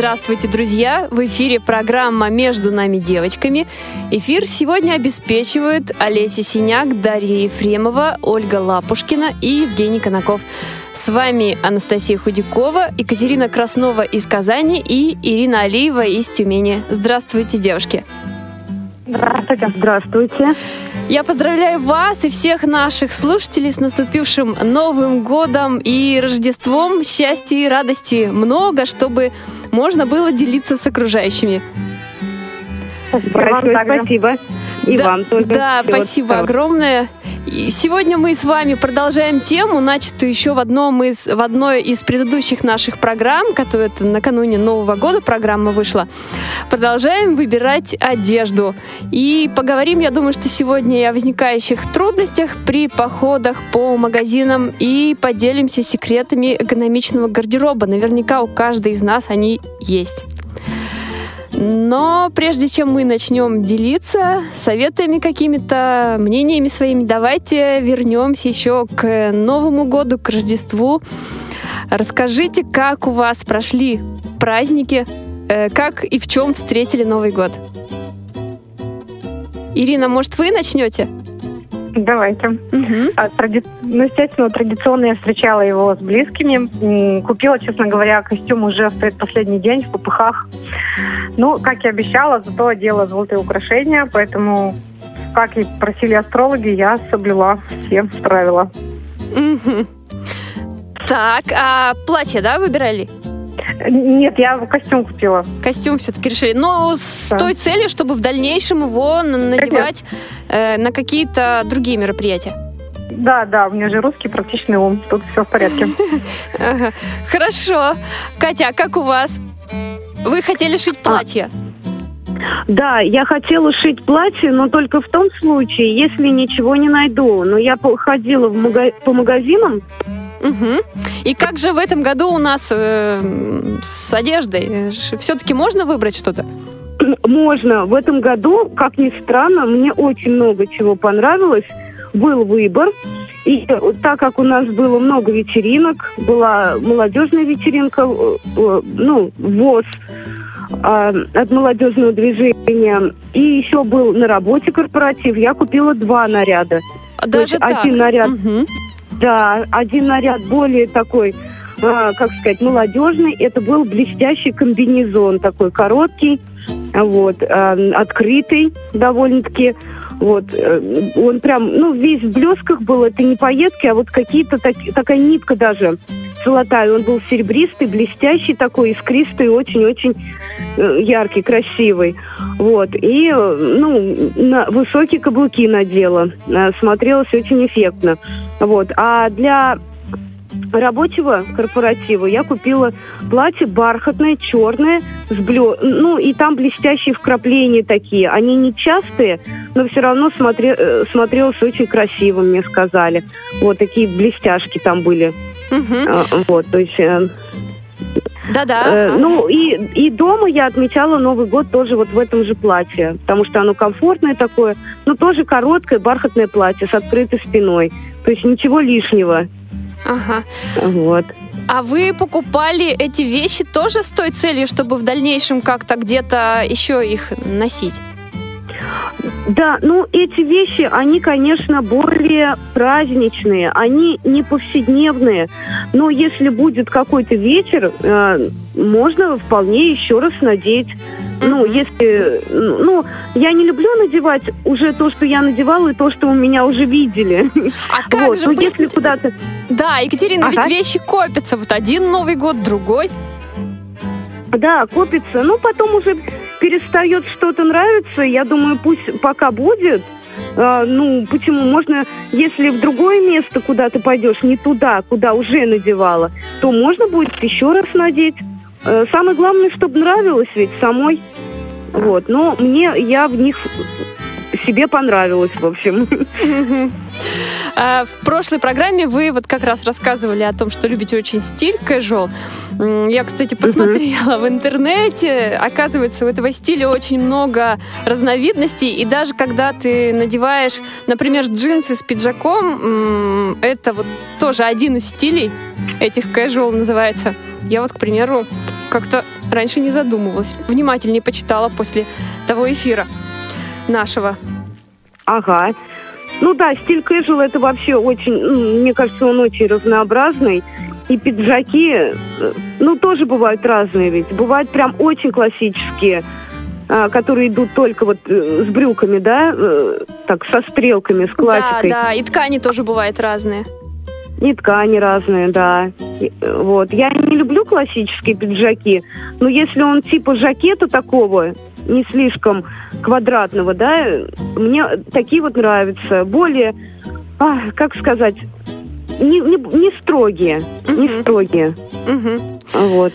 Здравствуйте, друзья! В эфире программа «Между нами девочками». Эфир сегодня обеспечивают Олеся Синяк, Дарья Ефремова, Ольга Лапушкина и Евгений Конаков. С вами Анастасия Худякова, Екатерина Краснова из Казани и Ирина Алиева из Тюмени. Здравствуйте, девушки! Здравствуйте. Здравствуйте. Я поздравляю вас и всех наших слушателей с наступившим Новым годом и Рождеством. Счастья и радости много, чтобы можно было делиться с окружающими. Большое спасибо. И да, вам тоже. Да, Всего спасибо доброго. огромное. И сегодня мы с вами продолжаем тему, начатую еще в, одном из, в одной из предыдущих наших программ, которая это накануне Нового года программа вышла. Продолжаем выбирать одежду. И поговорим, я думаю, что сегодня о возникающих трудностях при походах по магазинам и поделимся секретами экономичного гардероба. Наверняка у каждой из нас они есть. Но прежде чем мы начнем делиться советами какими-то, мнениями своими, давайте вернемся еще к Новому году, к Рождеству. Расскажите, как у вас прошли праздники, э, как и в чем встретили Новый год. Ирина, может, вы начнете? Давайте. Мгм. А, тради- Ну, естественно, традиционно я встречала его с близкими. Купила, честно говоря, костюм уже в предпоследний день в попыхах. Ну, как и обещала, зато одела золотые украшения, поэтому, как и просили астрологи, я соблюла все правила. Так, а платье, да, выбирали? Нет, я костюм купила. Костюм все-таки решили. Но с Да. той целью, чтобы в дальнейшем его надевать э, на какие-то другие мероприятия. Да, да, у меня же русский практичный ум. Тут все в порядке. Хорошо. Катя, а как у вас? Вы хотели шить платье? Да, я хотела шить платье, но только в том случае, если ничего не найду. Но я ходила в мага- по магазинам. Мгм. И как же в этом году у нас э, с одеждой? Все-таки можно выбрать что-то? Можно. В этом году, как ни странно, мне очень много чего понравилось. Был выбор. И так как у нас было много вечеринок, была молодежная вечеринка, э, э, ну, ВОЗ а, от молодежного движения. И еще был на работе корпоратив. Я купила два наряда. Даже есть так? один наряд Мгм. Да, один наряд более такой, а, как сказать, молодежный. Это был блестящий комбинезон, такой короткий, вот, а, открытый довольно-таки. Вот, э, он прям, ну, весь в блесках был, это не пайетки, а вот какие-то таки- такая нитка даже золотая. Он был серебристый, блестящий такой, искристый, очень-очень э, яркий, красивый. Вот, и, э, ну, на высокие каблуки надела. Смотрелось очень эффектно. Вот. А для рабочего корпоратива я купила платье бархатное, черное, с блё... ну и там блестящие вкрапления такие. Они не частые, но все равно смотре... э, смотрелось очень красиво, мне сказали. Вот такие блестяшки там были. А, Вот, то есть... э, Да-да. Э, ну и, и дома я отмечала Новый год тоже вот в этом же платье, потому что оно комфортное такое, но тоже короткое бархатное платье с открытой спиной. То есть ничего лишнего. Ага. Вот. А вы покупали эти вещи тоже с той целью, чтобы в дальнейшем как-то где-то еще их носить? Да, ну эти вещи, они, конечно, более праздничные, они не повседневные. Но если будет какой-то вечер, э, можно вполне еще раз надеть. Ну, если... Ну, я не люблю надевать уже то, что я надевала, и то, что у меня уже видели. А как вот, же ну, быть? если куда-то... Да, Екатерина, Ага. ведь вещи копятся. Вот один Новый год, другой. Да, копится. Ну, потом уже перестает что-то нравиться. Я думаю, пусть пока будет. А, ну, почему? Можно, если в другое место, куда ты пойдешь, не туда, куда уже надевала, то можно будет еще раз надеть. Э, Самое главное, чтобы нравилось ведь самой. Вот, но мне, я в них себе понравилось, в общем. А, В прошлой программе вы вот как раз рассказывали о том, что любите очень стиль casual. Я, кстати, посмотрела в интернете. Оказывается, у этого стиля очень много разновидностей. И даже когда ты надеваешь, например, джинсы с пиджаком, это вот тоже один из стилей этих casual называется. Я вот, к примеру, как-то раньше не задумывалась. Внимательнее почитала после того эфира нашего. Ага. Ну да, стиль casual это вообще очень, м, мне кажется, он очень разнообразный. И пиджаки, э, ну, тоже бывают разные ведь. Бывают прям очень классические, а, которые идут только вот э, с брюками, да, э, так, со стрелками, с Да, классикой. да, и ткани тоже бывают разные. И ткани разные, да. Вот. Я не люблю классические пиджаки, но если он типа жакета такого, не слишком квадратного, да, мне такие вот нравятся. Более, а, как сказать, не, не, не строгие, не строгие. Вот.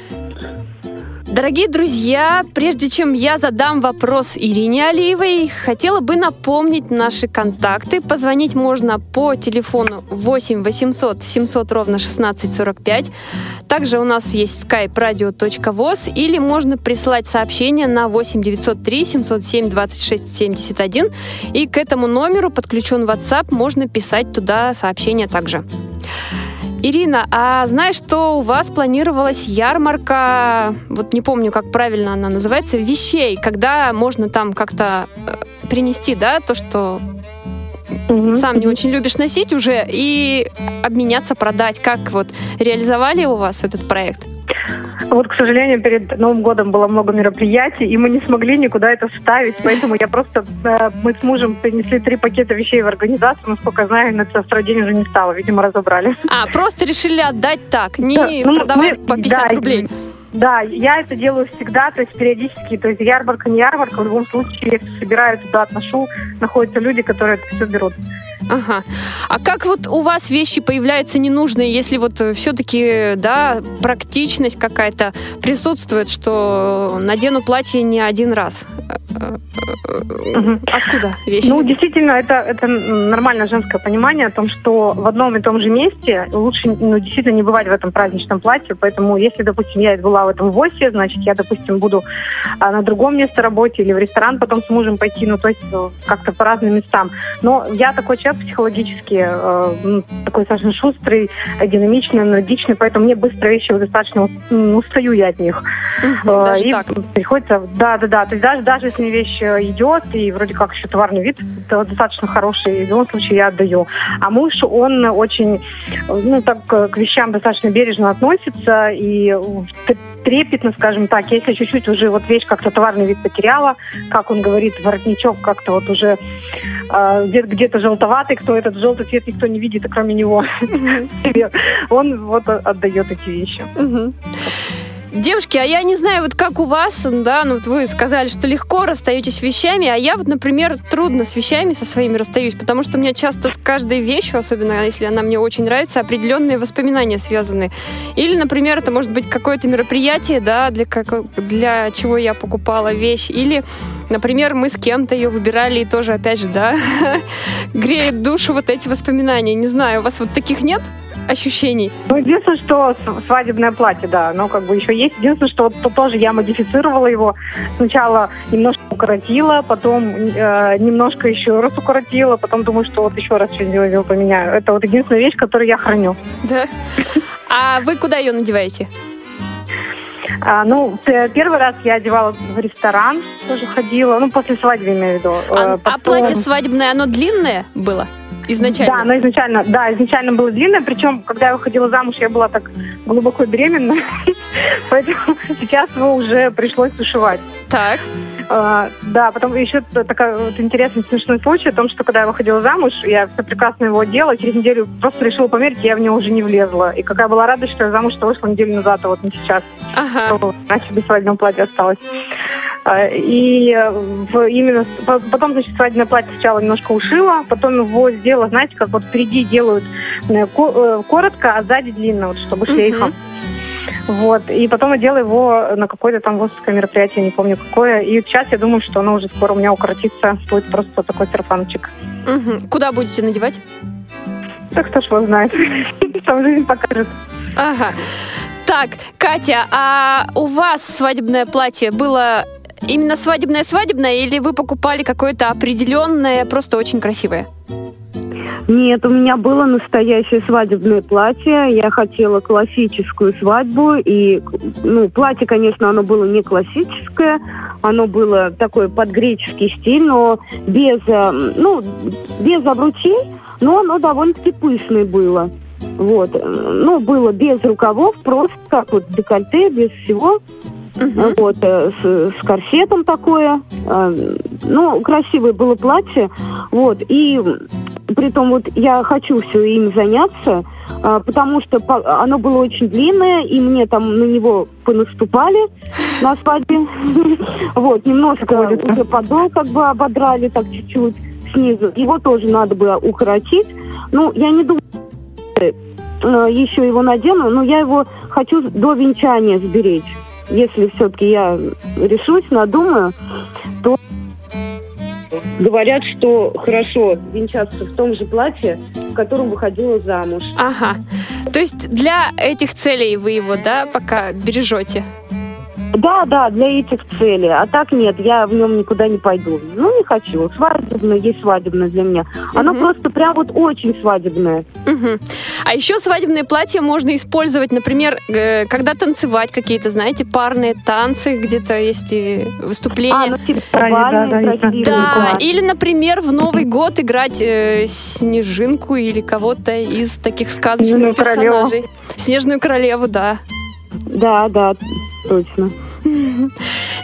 Дорогие друзья, прежде чем я задам вопрос Ирине Алиевой, хотела бы напомнить наши контакты. Позвонить можно по телефону 8 800 700 ровно 1645. Также у нас есть skype radio.voz или можно прислать сообщение на 8 903 707 26 71. И к этому номеру подключен WhatsApp, можно писать туда сообщение также. Ирина, а знаешь, что у вас планировалась ярмарка, вот не помню, как правильно она называется, вещей, когда можно там как-то э, принести, да, то, что Мгм. сам не очень любишь носить уже, и обменяться, продать. Как вот реализовали у вас этот проект? Вот, к сожалению, перед Новым годом было много мероприятий, и мы не смогли никуда это вставить, поэтому я просто, э, мы с мужем принесли три пакета вещей в организацию, насколько знаю, на второй день уже не стало, видимо, разобрали. А, просто решили отдать так, не Да, ну, продавать мы- по 50 да, рублей. Да, я это делаю всегда, то есть периодически, то есть ярмарка, не ярмарка, в любом случае, всё собираю, туда отношу, находятся люди, которые это все берут. Ага. А как вот у вас вещи появляются ненужные, если вот все-таки, да, практичность какая-то присутствует, что надену платье не один раз? Э, э, Мгм. Откуда вещи? Ну, действительно, это, это нормальное женское понимание о том, что в одном и том же месте лучше, ну, действительно, не бывать в этом праздничном платье. Поэтому, если, допустим, я была в этом ВОСе, значит, я, допустим, буду а, на другом месте работе или в ресторан потом с мужем пойти, ну, то есть э, как-то по разным местам. Но я такой человек психологически, э, такой достаточно шустрый, динамичный, энергичный, поэтому мне быстро вещи достаточно, ну, устаю я от них. Мгм, Э, и так. приходится, да, да, да. То есть даже, даже если вещь э, идет и вроде как еще товарный вид то достаточно хороший, в любом случае я отдаю. А муж, он очень, ну, так к вещам достаточно бережно относится и э, трепетно, скажем так, если чуть-чуть уже вот вещь как-то товарный вид потеряла, как он говорит, воротничок как-то вот уже э, где- где-то желтоватый, кто этот желтый цвет никто не видит, кроме него. Он вот отдает эти вещи. Девушки, а я не знаю, вот как у вас, да, ну вот вы сказали, что легко расстаетесь с вещами, а я вот, например, трудно с вещами со своими расстаюсь, потому что у меня часто с каждой вещью, особенно если она мне очень нравится, определенные воспоминания связаны. Или, например, это может быть какое-то мероприятие, да, для, како- для чего я покупала вещь, или Например, мы с кем-то ее выбирали, и тоже, опять же, да, греет душу вот эти воспоминания. Не знаю, у вас вот таких нет ощущений? Ну, единственное, что свадебное платье, да, оно как бы еще есть. Единственное, что вот то тоже я модифицировала его. Сначала немножко укоротила, потом э, немножко еще раз укоротила, потом думаю, что вот еще раз что-нибудь его поменяю. Это вот единственная вещь, которую я храню. Да. А вы куда ее надеваете? А, ну, первый раз я одевала в ресторан, тоже ходила, ну, после свадьбы имею в виду. А, Э, а потом- платье свадебное, оно длинное было изначально? Да, оно изначально, да, изначально было длинное, причем, когда я выходила замуж, я была так глубоко беременна, поэтому сейчас его уже пришлось ушивать. Так. А, да, потом еще такая вот интересный смешной случай о том, что когда я выходила замуж, я все прекрасно его одела, через неделю просто решила померить, я в него уже не влезла. И какая была радость, что я замуж вышла неделю назад, а вот не сейчас. Ага. Иначе без свадебного платья осталось. А, И э, в- именно потом, значит, свадебное платье сначала немножко ушила, потом его сделала, знаете, как вот впереди делают э, э, коротко, а сзади длинно, вот, чтобы шлейфом. Вот. И потом одела его на какое-то там воинское мероприятие, не помню какое. И сейчас я думаю, что оно уже скоро у меня укоротится, будет просто такой сарафанчик. Мгм. Куда будете надевать? Так кто ж его знает. Там жизнь покажет. Ага. Так, Катя, а у вас свадебное платье было именно свадебное-свадебное, или вы покупали какое-то определенное, просто очень красивое? Нет, у меня было настоящее свадебное платье. Я хотела классическую свадьбу. И, ну, платье, конечно, оно было не классическое. Оно было такое под греческий стиль, но без, э, ну, без обручей, но оно довольно-таки пышное было. Вот. Ну, было без рукавов, просто как вот декольте, без всего. Мгм. Вот, э, с, с корсетом такое. Э, Ну, красивое было платье. Вот, и притом вот я хочу все им заняться, а, потому что оно было очень длинное, и мне там на него понаступали на свадьбе. Вот, немножко уже подол как бы ободрали так чуть-чуть снизу. Его тоже надо было укоротить. Ну, я не думаю, э, еще его надену, но я его хочу до венчания сберечь. Если все-таки я решусь, надумаю, то говорят, что хорошо венчаться в том же платье, в котором выходила замуж. Ага. То есть для этих целей вы его, да, пока бережете? Да, да, для этих целей. А так нет, я в нем никуда не пойду. Ну, не хочу. Свадебное есть свадебное для меня. Оно Мгм. просто прям вот очень свадебное. Мгм. А еще свадебное платье можно использовать, например, когда танцевать какие-то, знаете, парные танцы, где-то если А, выступление. ну типа Да, да, да, есть. Да, или, например, в Новый год играть э, Снежинку или кого-то из таких сказочных Снежную королеву. персонажей. Снежную королеву, да. Да, да, точно.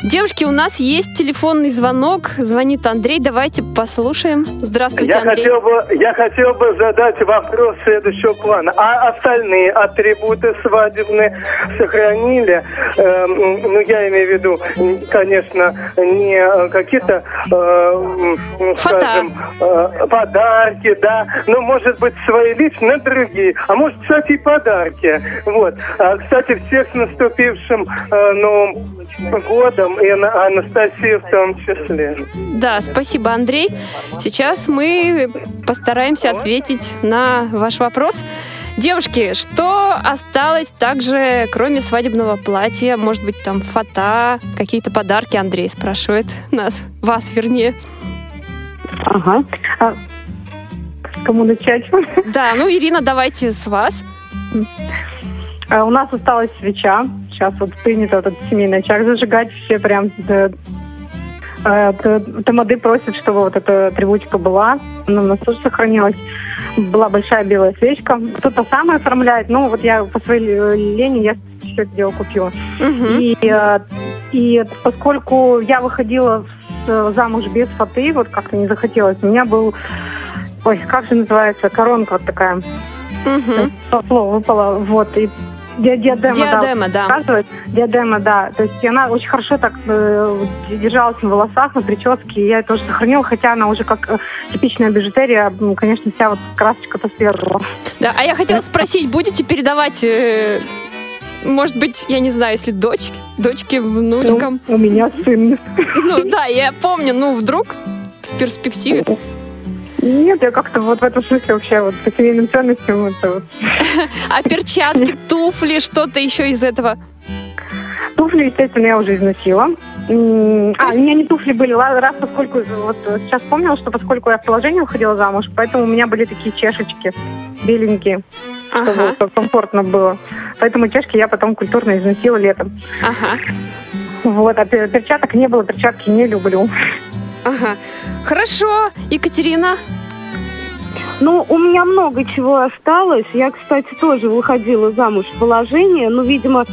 Девушки, у нас есть телефонный звонок. Звонит Андрей. Давайте послушаем. Здравствуйте, Я Андрей. хотел, бы, я хотел бы задать вопрос следующего плана. А остальные атрибуты свадебные сохранили? Эм, ну, я имею в виду, конечно, не э, какие-то, э, ну, скажем, э, подарки, да, но, может быть, свои личные, другие. А может, кстати, и подарки. Вот. А, кстати, всех с наступившим э, Новым годом, и Ана- Анастасию в том числе. Да, спасибо, Андрей. Сейчас мы постараемся ответить на ваш вопрос. Девушки, что осталось также, кроме свадебного платья? Может быть, там фото, какие-то подарки? Андрей спрашивает нас, вас, вернее. Ага. Кому начать? Да, ну, Ирина, давайте с вас. А У нас осталась свеча. Сейчас вот принято этот семейный очаг зажигать. Все прям э, э, тамады просят, чтобы вот эта атрибутика была. Она у нас тоже сохранилась. Была большая белая свечка. Кто-то сам оформляет. Ну, вот я по своей лени я все это дело купила. И, э, и поскольку я выходила замуж без фаты, вот как-то не захотелось, у меня был, ой, как же называется, коронка вот такая, то слово выпало, вот, и диадема, да, Диадема, да. показывает. Диадема, да. То есть она очень хорошо так э, держалась на волосах, на прическе. Я ее тоже сохранила, хотя она уже как э, типичная бижутерия, м, конечно, вся вот красочка-то свергла. Да, а я хотела спросить, будете передавать, э, может быть, я не знаю, если дочке, дочке, внучкам? Ну, у меня сын. Ну да, я помню, ну вдруг в перспективе. Нет, я как-то вот в этом смысле вообще вот по семейным ценностям это вот. А перчатки, туфли, что-то еще из этого? Туфли, естественно, я уже износила. А, есть- у меня не туфли были, раз поскольку, вот сейчас вспомнила, что поскольку я в положении уходила замуж, поэтому у меня были такие чешечки беленькие, чтобы вот комфортно было. Поэтому чешки я потом культурно износила летом. ага, Вот, а пер- перчаток не было, перчатки не люблю. Ага. Хорошо, Екатерина. Ну, у меня много чего осталось. Я, кстати, тоже выходила замуж в положение, но, видимо,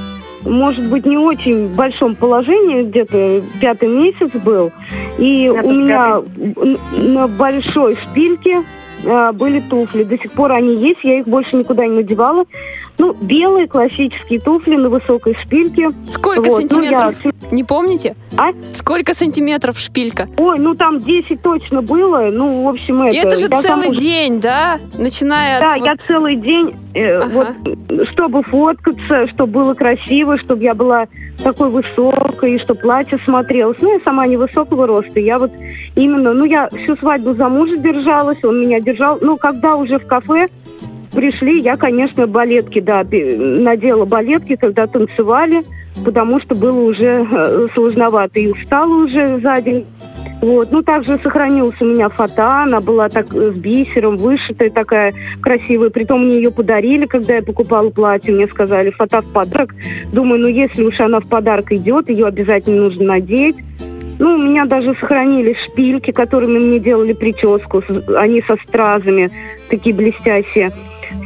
может быть, не очень большом положении, где-то пятый месяц был. И Я у меня н- на большой шпильке э, были туфли. До сих пор они есть, я их больше никуда не надевала. Ну, белые классические туфли на высокой шпильке. Сколько Вот, ну, сантиметров? я- Не помните? А? Сколько сантиметров шпилька? Ой, ну там 10 точно было. Ну, в общем, это... И это же я целый уже- день, да? Начиная Да, от... я вот- целый день, э, Ага. вот, чтобы фоткаться, чтобы было красиво, чтобы я была такой высокой, и чтобы платье смотрелось. Ну, я сама невысокого роста. Я вот именно, ну, я всю свадьбу за мужа держалась, он меня держал. Ну, когда уже в кафе пришли, я, конечно, балетки, да, надела балетки, когда танцевали, потому что было уже э, сложновато и устала уже за день. Вот. Ну, также сохранилась у меня фата, она была так с бисером, вышитая такая красивая. Притом мне ее подарили, когда я покупала платье. Мне сказали, фата в подарок. Думаю, ну, если уж она в подарок идет, ее обязательно нужно надеть. Ну, у меня даже сохранились шпильки, которыми мне делали прическу. Они со стразами, такие блестящие.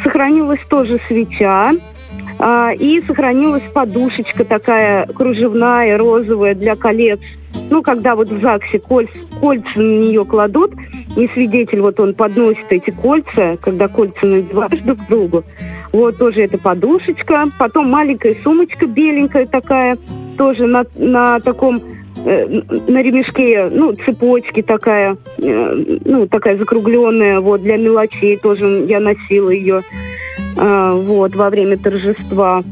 Сохранилась тоже свеча. а, и сохранилась подушечка такая кружевная, розовая для колец. Ну, когда вот в ЗАГСе кольц- кольца на нее кладут, и свидетель, вот он подносит эти кольца, когда кольца надеваешь друг к другу. Вот тоже эта подушечка. Потом маленькая сумочка беленькая такая, тоже на, на таком на ремешке, ну, цепочке такая, э, ну, такая закругленная, вот, для мелочей тоже я носила ее, а, вот, во время торжества.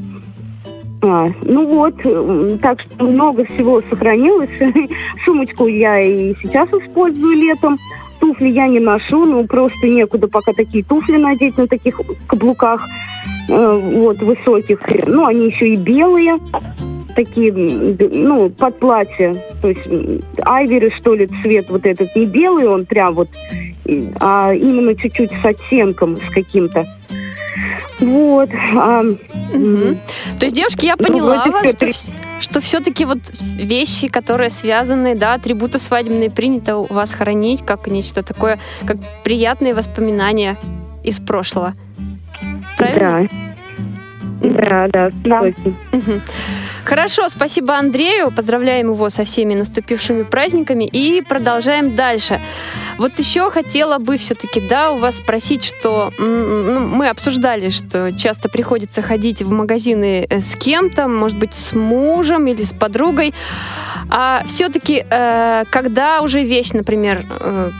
А, ну вот, так что много всего сохранилось. Сумочку я и сейчас использую летом. Туфли я не ношу, ну просто некуда пока такие туфли надеть на таких каблуках, э, вот, высоких. Ну, они еще и белые, такие, ну, под платье. То есть айвери, что ли, цвет вот этот, не белый он прям вот, а именно чуть-чуть с оттенком, с каким-то. Вот. а, м, То есть, девушки, я Ну, поняла вроде вас, всё что, что все-таки вот вещи, которые связаны, да, атрибуты свадебные, принято у вас хранить как нечто такое, как приятные воспоминания из прошлого. Правильно? Да. Да, да, Да. Хорошо, спасибо Андрею. Поздравляем его со всеми наступившими праздниками и продолжаем дальше. Вот еще хотела бы все-таки, да, у вас спросить, что ну, мы обсуждали, что часто приходится ходить в магазины э, с кем-то, может быть, с мужем или с подругой. А все-таки, когда уже вещь, например, э,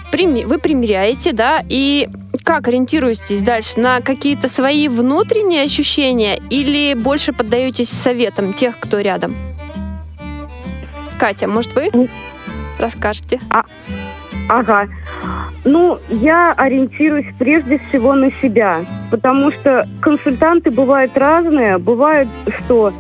вы примеряете, да, и как ориентируетесь дальше? На какие-то свои внутренние ощущения или больше поддаетесь советам тех, кто рядом? Катя, может, вы расскажете? Ага. Ну, я ориентируюсь прежде всего на себя, потому что консультанты бывают разные. Бывает, что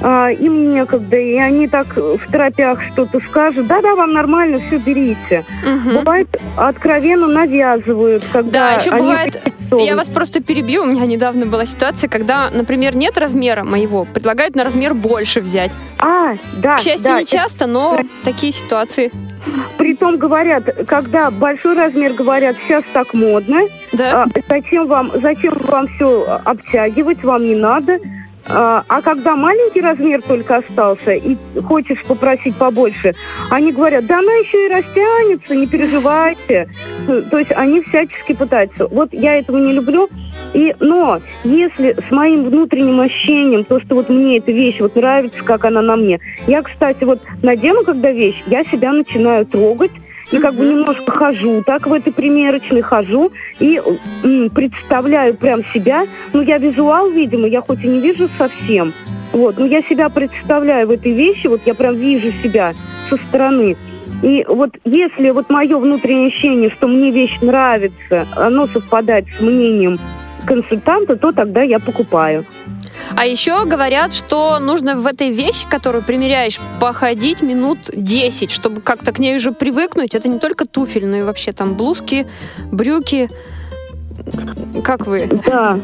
а, им некогда, и они так в торопях что-то скажут. Да-да, вам нормально, все берите. Мгм. Бывает, откровенно навязывают, когда Да, еще они бывает. Я вас просто перебью. У меня недавно была ситуация, когда, например, нет размера моего, предлагают на размер больше взять. А, да, К счастью, да, не часто, но такие ситуации. Притом говорят, когда большой размер говорят, сейчас так модно, Да? А, зачем вам, зачем вам все обтягивать, вам не надо. А, а когда маленький размер только остался и хочешь попросить побольше, они говорят, да она еще и растянется, не переживайте. То есть они всячески пытаются. Вот я этого не люблю. И, но если с моим внутренним ощущением, то, что вот мне эта вещь вот нравится, как она на мне, я, кстати, вот надену, когда вещь, я себя начинаю трогать, и как бы немножко хожу так в этой примерочной, хожу и м, представляю прям себя. Ну, я визуал, видимо, я хоть и не вижу совсем, вот, но я себя представляю в этой вещи, вот я прям вижу себя со стороны. И вот если вот мое внутреннее ощущение, что мне вещь нравится, оно совпадает с мнением консультанта, то тогда я покупаю. А еще говорят, что нужно в этой вещи, которую примеряешь, походить минут 10, чтобы как-то к ней уже привыкнуть. Это не только туфель, но и вообще там блузки, брюки. Как вы? Да,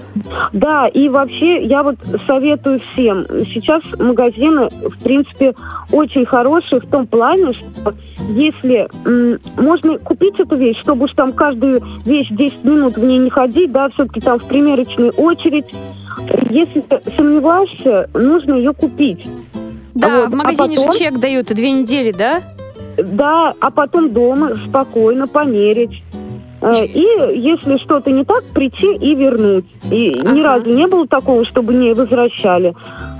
да, и вообще я вот советую всем. Сейчас магазины, в принципе, очень хорошие в том плане, что если м, можно купить эту вещь, чтобы уж там каждую вещь 10 минут в ней не ходить, да, все-таки там в примерочную очередь. Если ты сомневаешься, нужно ее купить. Да, вот, в магазине а потом- же чек дают и две недели, да? Да, а потом дома спокойно померить. Э, И если что-то не так, прийти и вернуть. И ни Ага. разу не было такого, чтобы не возвращали.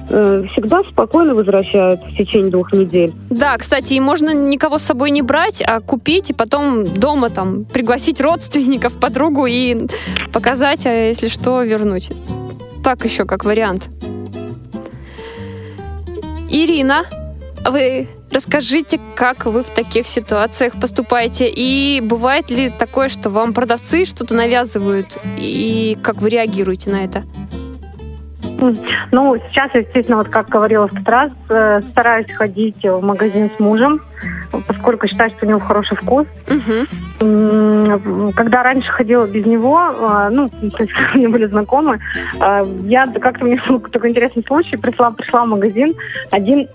Э, Всегда спокойно возвращают в течение двух недель. Да, кстати, и можно никого с собой не брать, а купить и потом дома там пригласить родственников, подругу и показать, а если что, вернуть. Так еще как вариант. Ирина, вы расскажите, как вы в таких ситуациях поступаете? И бывает ли такое, что вам продавцы что-то навязывают? И как вы реагируете на это? Ну, сейчас, естественно, вот как говорила в тот раз, э, стараюсь ходить в магазин с мужем, поскольку считаю, что у него хороший вкус. М, Когда раньше ходила без него, а, ну, то есть мы были знакомы, а, я как-то меня был такой интересный случай, пришла, пришла в магазин, один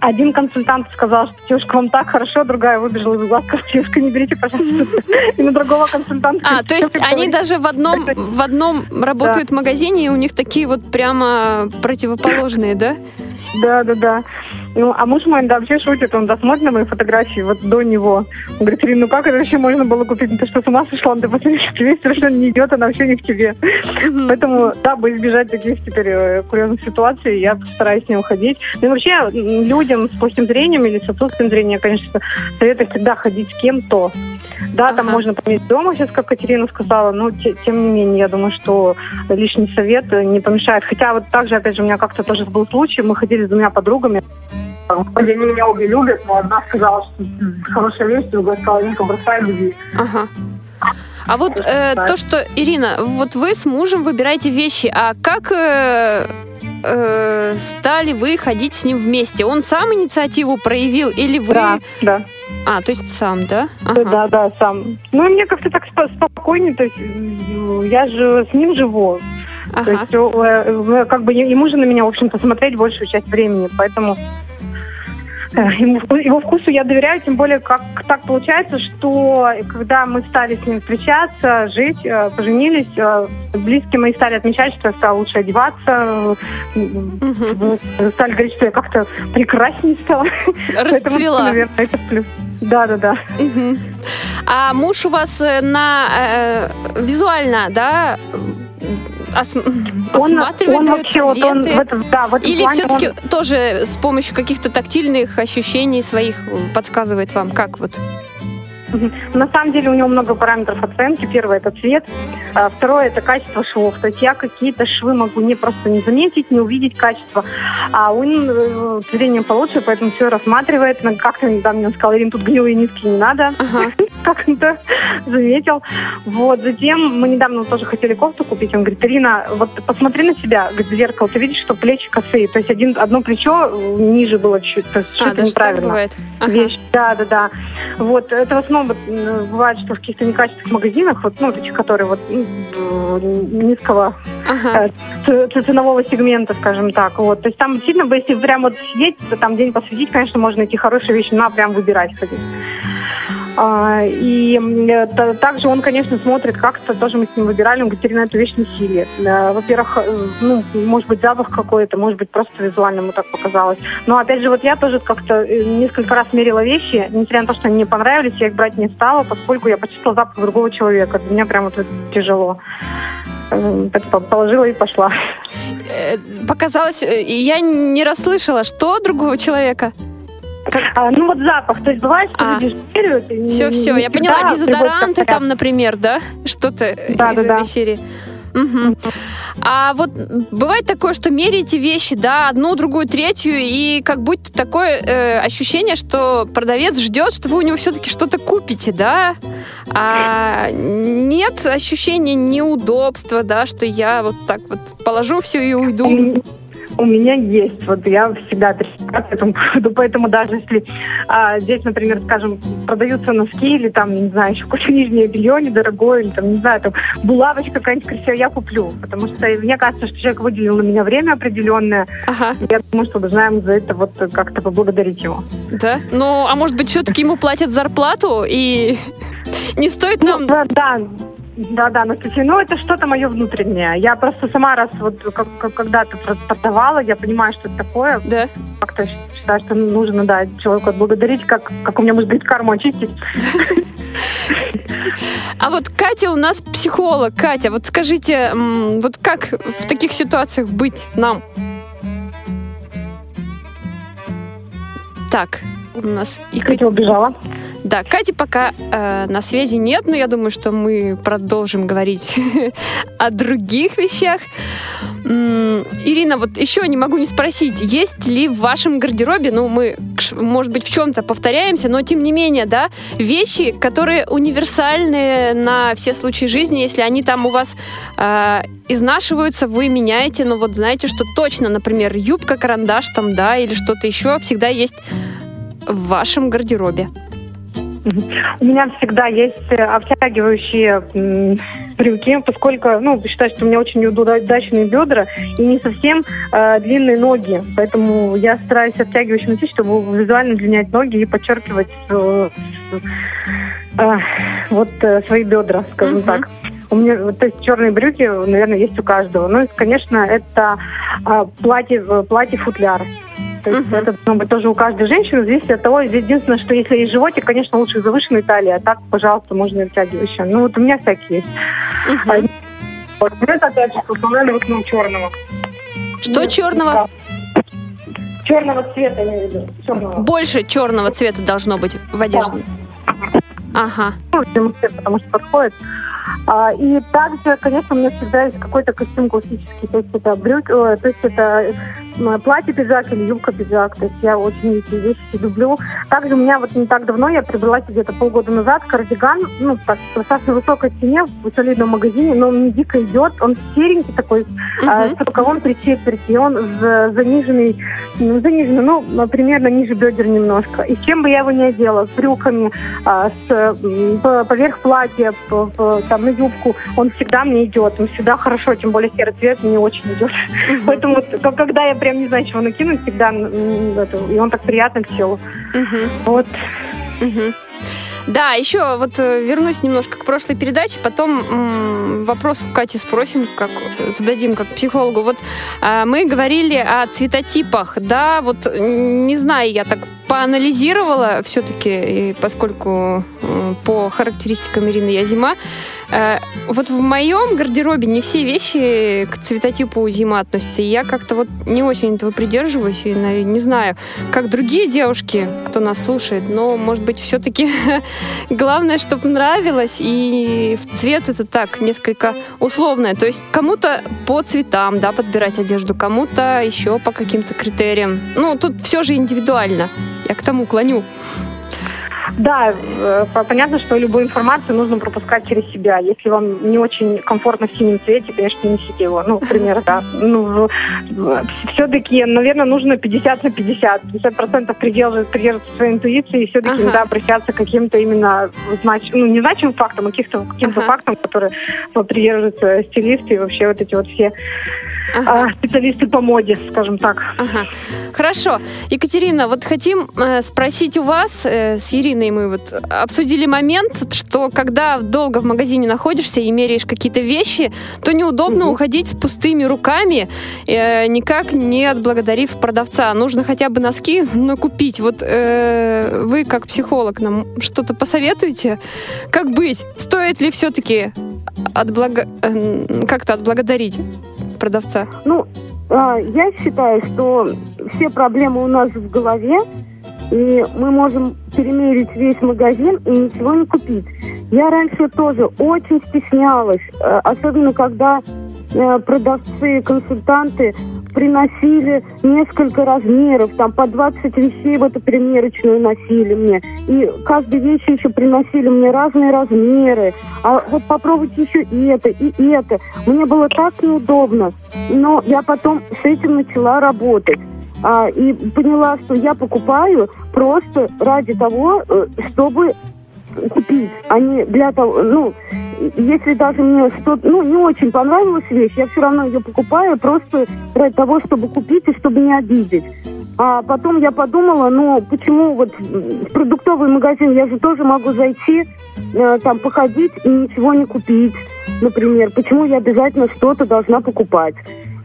один консультант сказал, что девушка, вам так хорошо, другая выбежала из глаз, сказала, девушка, не берите, пожалуйста. И на другого консультанта. А, то есть они даже в одном, в одном работают в магазине, и у них такие вот прямо противоположные, да? Да, да, да. Ну, а муж мой, да, вообще шутит, он досмотрит на мои фотографии вот до него. Он говорит, Ирина, ну как это вообще можно было купить? Ну ты что, с ума сошла? Ты посмотри, что тебе совершенно не идет, она вообще не к тебе. Мгм. Поэтому, дабы избежать таких теперь э, курьезных ситуаций, я стараюсь не уходить. Ну и вообще, людям с плохим зрением или с отсутствием зрения, конечно, советую всегда ходить с кем-то. Да, там Ага. можно поменять дома, сейчас, как Катерина сказала, но те- тем не менее, я думаю, что лишний совет не помешает. Хотя вот также, опять же, у меня как-то тоже был случай, мы ходили с двумя подругами, Вроде они меня обе любят, но одна сказала, что хорошая вещь, другая сказала, Вика, бросай людей. Ага. А вот э, то, что, Ирина, вот вы с мужем выбираете вещи, а как э, э, стали вы ходить с ним вместе? Он сам инициативу проявил или вы... Да, да. А, то есть сам, да? Ага. Да, да, сам. Ну, и мне как-то так спо- спокойнее, то есть я же с ним живу. То Ага. есть э, как бы ему же на меня, в общем-то, смотреть большую часть времени, поэтому э, ему его вкусу я доверяю, тем более как так получается, что когда мы стали с ним встречаться, жить, э, поженились, близкие мои стали отмечать, что я стала лучше одеваться, э, стали говорить, что я как-то прекраснее стала. Поэтому, Расцвела. наверное, это плюс. Да, да, да. А муж у вас э, на э, визуально, да, ос- осматривает, он дает вообще вот он советы? в этом, да, в этом Или все-таки он- тоже с помощью каких-то тактильных ощущений своих э, подсказывает вам, как вот? На самом деле у него много параметров оценки. Первое это цвет, а второе это качество швов. То есть я какие-то швы могу не просто не заметить, не увидеть качество, а он э, зрением получше, поэтому все рассматривает. Как-то недавно мне сказал, Ирин, тут гнилые нитки не надо. Ага. Как он то заметил. Вот, затем мы недавно тоже хотели кофту купить. Он говорит, Ирина, вот посмотри на себя, говорит, в зеркало, ты видишь, что плечи косые. То есть один, одно плечо э, ниже было чуть-чуть. А, даже так неправильно бывает. Ага. вещь. Да, да, да. Вот это в основном вот, м, бывает, что в каких-то некачественных магазинах, вот, ну, таких, которые вот низкого Ага. э, ценового сегмента, скажем так. Вот. То есть там сильно, бы, если прям вот сидеть, то там день посвятить, конечно, можно найти хорошие вещи, но прям выбирать ходить. А, и также он, конечно, смотрит, как-то тоже мы с ним выбирали, он говорит, Ирина, эту вещь носили. Э, Во-первых, э, ну, может быть, запах какой-то, может быть, просто визуально ему так показалось. Но, опять же, вот я тоже как-то э, несколько раз мерила вещи, несмотря на то, что они мне понравились, я их брать не стала, поскольку я почувствовала запах другого человека. Для меня прям вот это тяжело. Э, Положила и пошла. Показалось, я не расслышала, что другого человека. А, ну вот запах, то есть бывает, что А. люди и Все, все, я поняла, дезодоранты там, например, да? Что-то Да, из да, этой да. серии. Мгм. А вот бывает такое, что меряете вещи, да, одну, другую, третью, и как будто такое э, ощущение, что продавец ждет, что вы у него все-таки что-то купите, да? А нет ощущения неудобства, да, что я вот так вот положу все и уйду. У меня есть, вот я всегда трясусь по этому поводу, поэтому даже если а, здесь, например, скажем, продаются носки или там, не знаю, еще какое-то нижнее белье недорогое, или там, не знаю, там, булавочка какая-нибудь красивая, я куплю, потому что мне кажется, что человек выделил на меня время определенное, Ага, я думаю, что должна ему за это вот как-то поблагодарить его. да. Ну, а может быть, все-таки ему платят зарплату, и не стоит нам... Ну, да, да, да, да, Анастасия, ну это что-то мое внутреннее. Я просто сама раз вот как, как- когда-то про- продавала, я понимаю, что это такое. Да. Как-то считаю, что нужно, да, человеку отблагодарить, как, как у меня может быть карму очистить. А вот Катя у нас психолог. Катя, вот скажите, вот как в таких ситуациях быть нам? Так, у нас... Катя убежала. Да, Кати пока э, на связи нет, но я думаю, что мы продолжим говорить о других вещах. Ирина, вот еще не могу не спросить, есть ли в вашем гардеробе, ну, мы, может быть, в чем-то повторяемся, но тем не менее, да, вещи, которые универсальны на все случаи жизни, если они там у вас э, изнашиваются, вы меняете, но вот знаете, что точно, например, юбка, карандаш там, да, или что-то еще всегда есть в вашем гардеробе. У меня всегда есть э, обтягивающие брюки, поскольку, ну, считаю, что у меня очень удачные бедра и не совсем э, длинные ноги. Поэтому я стараюсь обтягивающим носить, чтобы визуально длинять ноги и подчеркивать э, э, вот э, свои бедра, скажем uh-huh. так. У меня, то есть черные брюки, наверное, есть у каждого. Ну, и, конечно, это э, платье, платье футляр. То есть uh-huh. это должно быть тоже у каждой женщины, зависит от того, единственное, что если есть животик, конечно, лучше завышенной талии, а так, пожалуйста, можно втягивающая. Ну вот у меня всякие есть. Uh-huh. А, вот, это опять же установили в основном черного. Что ну, черного? Да. Черного цвета, я имею в виду. Черного. Больше черного цвета должно быть в одежде. Да. Ага. Ну, потому что подходит. А, и также, конечно, у меня всегда есть какой-то костюм классический, то есть это брюк, то есть это платье-пиджак или юбка-пиджак. То есть я очень эти вещи люблю. Также у меня вот не так давно, я приобрела где-то полгода назад кардиган, ну, так, достаточно высокой цене в солидном магазине, но он не дико идет. Он серенький такой, uh-huh. с рукавом три четверти, он заниженный, ну, заниженный, ну, примерно ниже бедер немножко. И с чем бы я его не одела, с брюками, а, с, поверх платья, там, на юбку, он всегда мне идет, он всегда хорошо, тем более серый цвет мне очень идет. Uh-huh. Поэтому, когда я прям не знаю, чего накинуть всегда, и он так приятно к телу. Угу. Вот. Угу. Да, еще вот э, вернусь немножко к прошлой передаче, потом м, вопрос у Кати спросим, как зададим как психологу. Вот э, мы говорили о цветотипах, да, вот не знаю, я так поанализировала все-таки, поскольку э, по характеристикам Ирины я зима, вот в моем гардеробе не все вещи к цветотипу зима относятся. И я как-то вот не очень этого придерживаюсь. И не знаю, как другие девушки, кто нас слушает, но, может быть, все-таки главное, чтобы нравилось. И в цвет это так, несколько условное. То есть кому-то по цветам, да, подбирать одежду, кому-то еще по каким-то критериям. Ну, тут все же индивидуально. Я к тому клоню. Да, э, понятно, что любую информацию нужно пропускать через себя. Если вам не очень комфортно в синем цвете, конечно, не несите его. Ну, например, да. Ну, все-таки, наверное, нужно 50 на 50. 50% придерживаться, придерживаться своей интуиции и все-таки ага. да, обращаться к каким-то именно знач... ну, не значимым фактам, а каким-то каким ага. фактам, которые придерживаются стилисты и вообще вот эти вот все ага. а, специалисты по моде, скажем так. Ага. Хорошо. Екатерина, вот хотим э, спросить у вас, э, с Ириной мы вот обсудили момент, что когда долго в магазине находишься и меряешь какие-то вещи, то неудобно угу. уходить с пустыми руками, э, никак не отблагодарив продавца. Нужно хотя бы носки накупить. Вот вы, как психолог, нам что-то посоветуете? Как быть? Стоит ли все-таки отблага... Э, как-то отблагодарить? Продавца? Ну, а, я считаю, что все проблемы у нас в голове, и мы можем перемерить весь магазин и ничего не купить. Я раньше тоже очень стеснялась, э, особенно когда э, продавцы, консультанты приносили несколько размеров, там по 20 вещей в эту примерочную носили мне. И каждой вещи еще приносили мне разные размеры. А вот попробуйте еще и это, и это. Мне было так неудобно. Но я потом с этим начала работать. А, и поняла, что я покупаю просто ради того, э, чтобы купить, а не для того, ну, если даже мне что-то, ну, не очень понравилась вещь, я все равно ее покупаю просто ради того, чтобы купить и чтобы не обидеть. А потом я подумала, ну, почему вот в продуктовый магазин я же тоже могу зайти, э, там, походить и ничего не купить, например. Почему я обязательно что-то должна покупать?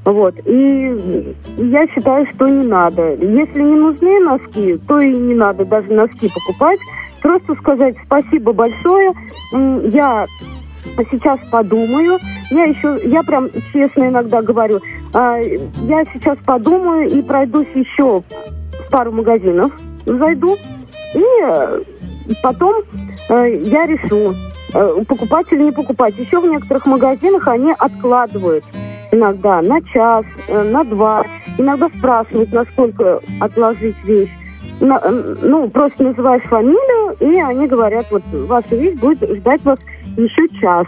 Вот. И я считаю, что не надо. Если не нужны носки, то и не надо даже носки покупать просто сказать спасибо большое. Я сейчас подумаю. Я еще, я прям честно иногда говорю, а, я сейчас подумаю и пройдусь еще в пару магазинов, зайду, и э, потом э, я решу, э, покупать или не покупать. Еще в некоторых магазинах они откладывают иногда на час, на два. Иногда спрашивают, насколько отложить вещь. На- ну, просто называешь фамилию, и они говорят, вот ваша вещь будет ждать вас еще час.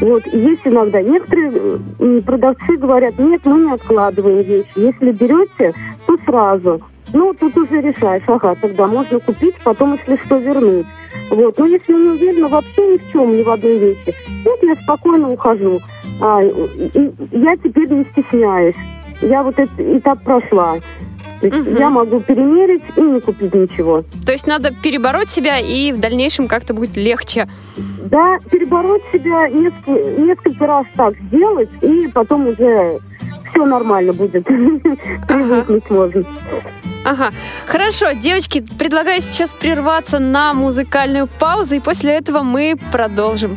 Вот, есть иногда. Некоторые продавцы говорят, нет, мы не откладываем вещи. Если берете, то сразу. Ну, тут уже решаешь, ага, тогда можно купить, потом, если что, вернуть. Вот, но если не уверена вообще ни в чем, ни в одной вещи, вот я спокойно ухожу. А, и- и я теперь не стесняюсь. Я вот этот этап прошла. То есть Мгм. я могу перемерить и не купить ничего. То есть надо перебороть себя, и в дальнейшем как-то будет легче. Да, перебороть себя несколько, несколько раз так сделать, и потом уже все нормально будет. Привыкнуть можно. Ага. Хорошо, девочки, предлагаю сейчас прерваться на музыкальную паузу, и после этого мы продолжим.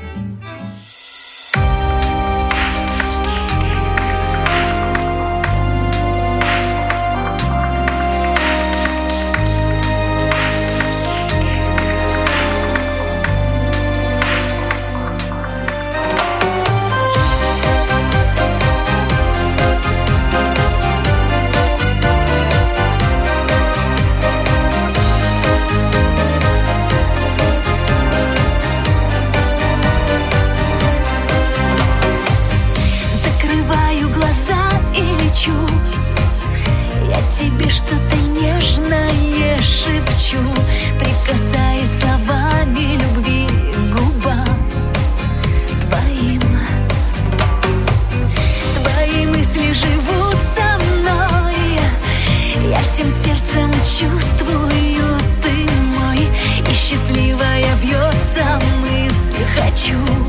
Чувствую ты мой И счастливая бьется мысль Хочу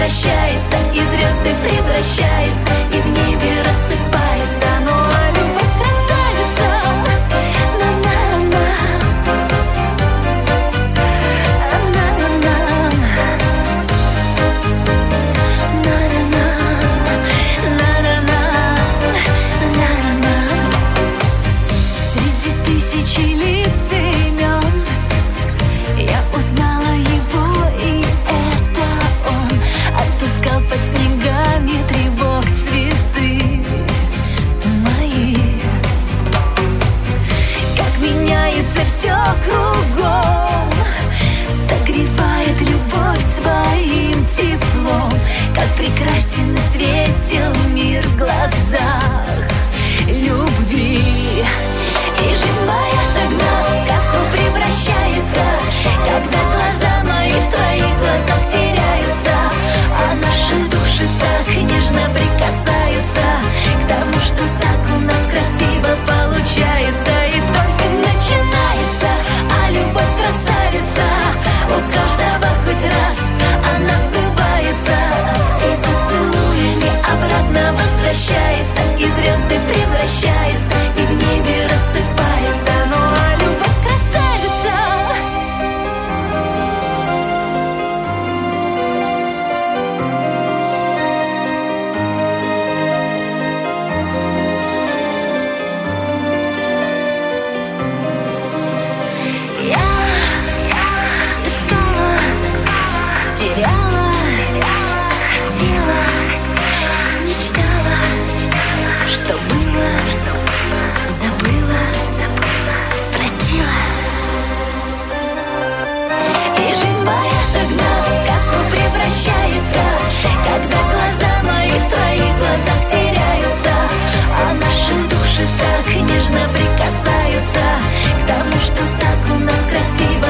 возвращается И звезды превращается, и в небе рассыпается и светил мир в превращаются, возвращается Как за глаза мои в твоих глазах теряются. А наши души так нежно прикасаются К тому, что так у нас красиво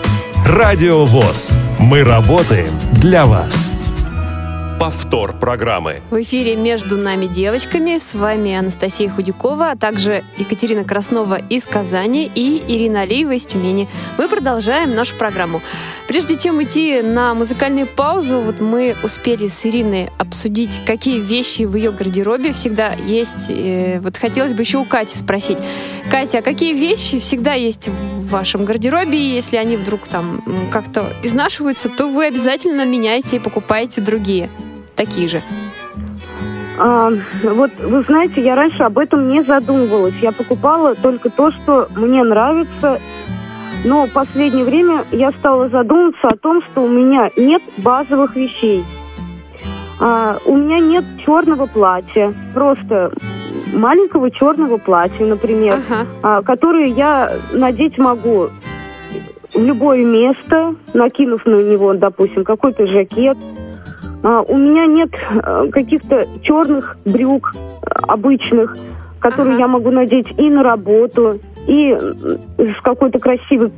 Радио ВОЗ. Мы работаем для вас. Повтор программы. В эфире «Между нами девочками» с вами Анастасия Худякова, а также Екатерина Краснова из Казани и Ирина Алиева из Тюмени. Мы продолжаем нашу программу. Прежде чем идти на музыкальную паузу, вот мы успели с Ириной обсудить, какие вещи в ее гардеробе всегда есть. Э, вот хотелось бы еще у Кати спросить. Катя, а какие вещи всегда есть в вашем гардеробе? И если они вдруг там как-то изнашиваются, то вы обязательно меняете и покупаете другие, такие же. А, вот вы знаете, я раньше об этом не задумывалась. Я покупала только то, что мне нравится. Но в последнее время я стала задумываться о том, что у меня нет базовых вещей. А, у меня нет черного платья, просто маленького черного платья, например, Ага. а, которое я надеть могу в любое место, накинув на него, допустим, какой-то жакет. А, у меня нет э, каких-то черных брюк э, обычных, которые Ага. я могу надеть и на работу, и с какой-то красивой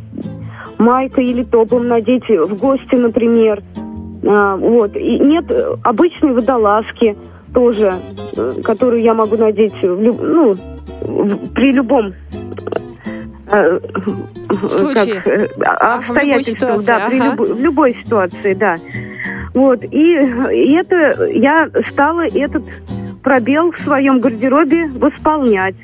майкой или топом надеть в гости, например. А, вот. И нет э, обычной водолазки тоже, которую я могу надеть в люб- ну, в- при любом Случае. как, Ага, в любой обстоятельствах, ситуации, да, при ага. любо- в любой ситуации, да. Вот, и, и это я стала этот пробел в своем гардеробе восполнять.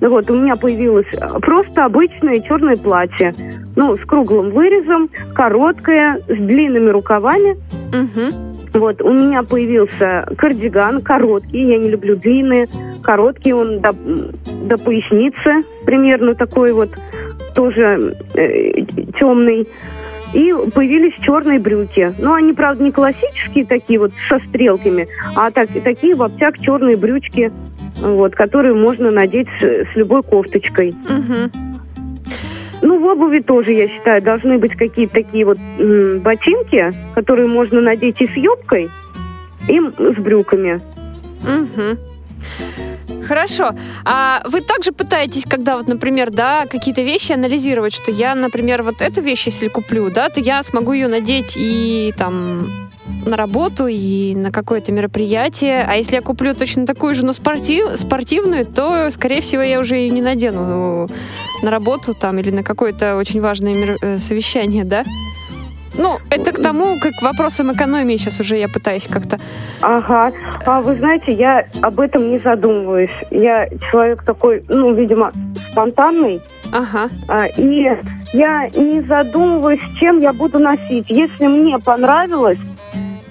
Ну Вот, у меня появилось э, просто обычное черное платье. Ну, с круглым вырезом, короткое, с длинными рукавами. Мгм. Вот, у меня появился кардиган короткий, я не люблю длинные. Короткий он до, до поясницы, примерно такой вот, тоже э, темный. И появились черные брюки. Ну, они, правда, не классические такие вот со стрелками, а так, такие в обтяг черные брючки, вот, которые можно надеть с, с любой кофточкой. Ну, в обуви тоже, я считаю, должны быть какие-то такие вот м, ботинки, которые можно надеть и с юбкой, и с брюками. Мгм. Хорошо. А вы также пытаетесь, когда вот, например, да, какие-то вещи анализировать, что я, например, вот эту вещь, если куплю, да, то я смогу ее надеть и там на работу и на какое-то мероприятие. А если я куплю точно такую же, но спортив, спортивную, то, скорее всего, я уже ее не надену на работу там или на какое-то очень важное э, совещание, да? Ну, это к тому, как вопросам экономии сейчас уже я пытаюсь как-то Ага. А вы знаете, я об этом не задумываюсь. Я человек такой, ну, видимо, спонтанный. Ага. А, и я не задумываюсь, чем я буду носить. Если мне понравилось,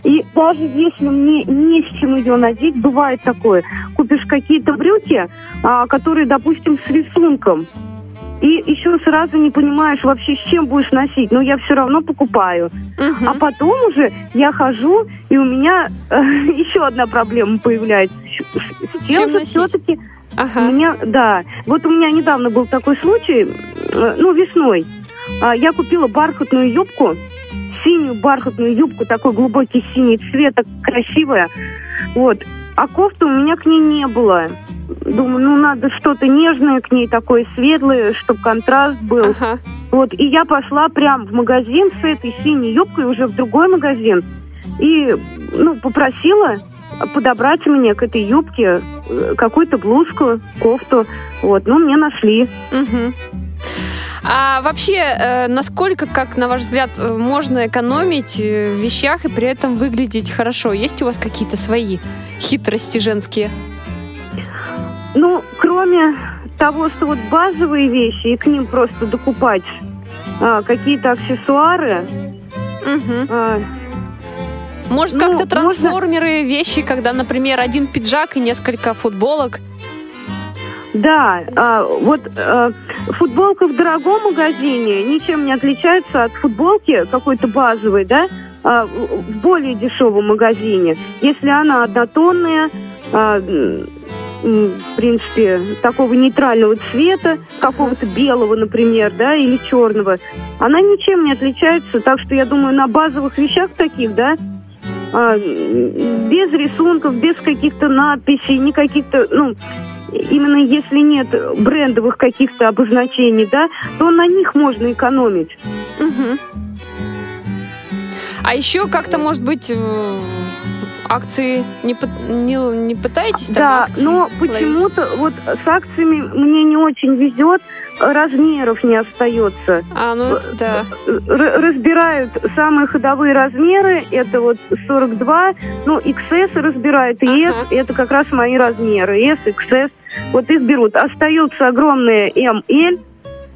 и даже если мне не с чем ее надеть, бывает такое. Купишь какие-то брюки, а, которые, допустим, с рисунком. И еще сразу не понимаешь вообще, с чем будешь носить. Но я все равно покупаю. Мгм. А потом уже я хожу, и у меня э, еще одна проблема появляется. С, С чем носить? все-таки Ага. мне, да. Вот у меня недавно был такой случай, э, ну, весной. А, Я купила бархатную юбку, синюю бархатную юбку, такой глубокий синий цвет, так красивая. Вот. А кофты у меня к ней не было. Думаю, ну, надо что-то нежное к ней, такое светлое, чтобы контраст был. Ага. Вот, и я пошла прям в магазин с этой синей юбкой, уже в другой магазин, и, ну, попросила подобрать мне к этой юбке э, какую-то блузку, кофту. Вот, ну, мне нашли. Мгм. А вообще, э, насколько, как на ваш взгляд, э, можно экономить в вещах и при этом выглядеть хорошо? Есть у вас какие-то свои хитрости женские? Ну, кроме того, что вот базовые вещи, и к ним просто докупать а, какие-то аксессуары, Мгм. а, Может, Ну, как-то можно- трансформеры вещи, когда, например, один пиджак и несколько футболок? Да, а, вот а, футболка в дорогом магазине ничем не отличается от футболки какой-то базовой, да, а, в более дешевом магазине. Если она однотонная, а, в принципе, такого нейтрального цвета, какого-то белого, например, да, или черного, она ничем не отличается. Так что я думаю, на базовых вещах таких, да, а, без рисунков, без каких-то надписей, ни каких-то, ну, именно если нет брендовых каких-то обозначений, да, то на них можно экономить. Мгм. А еще как-то, может быть, э, акции не, не, не пытаетесь там Да, акции но почему-то вот с акциями мне не очень везет, размеров не остается. А, ну это да. Р- разбирают самые ходовые размеры, это вот 42, ну, XS разбирают, и S, Ага. это как раз мои размеры, S, XS, вот их берут. Остаются огромные ML,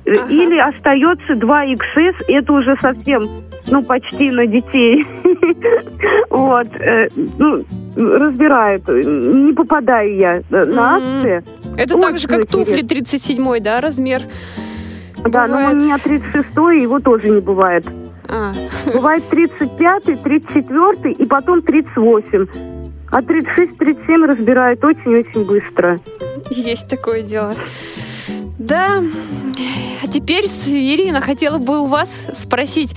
э, Ага. или остается 2XS, это уже совсем, ну, почти на детей. Вот, э, ну, разбирают, не попадаю я э, на акции. Это так же, как туфли интересно. 37 да, размер? Да, но у меня 36 его тоже не бывает. А, Бывает 35-й, 34-й и потом 38. А 36-37 разбирают очень-очень быстро. есть такое дело. Да. Теперь, Ирина, хотела бы у вас спросить,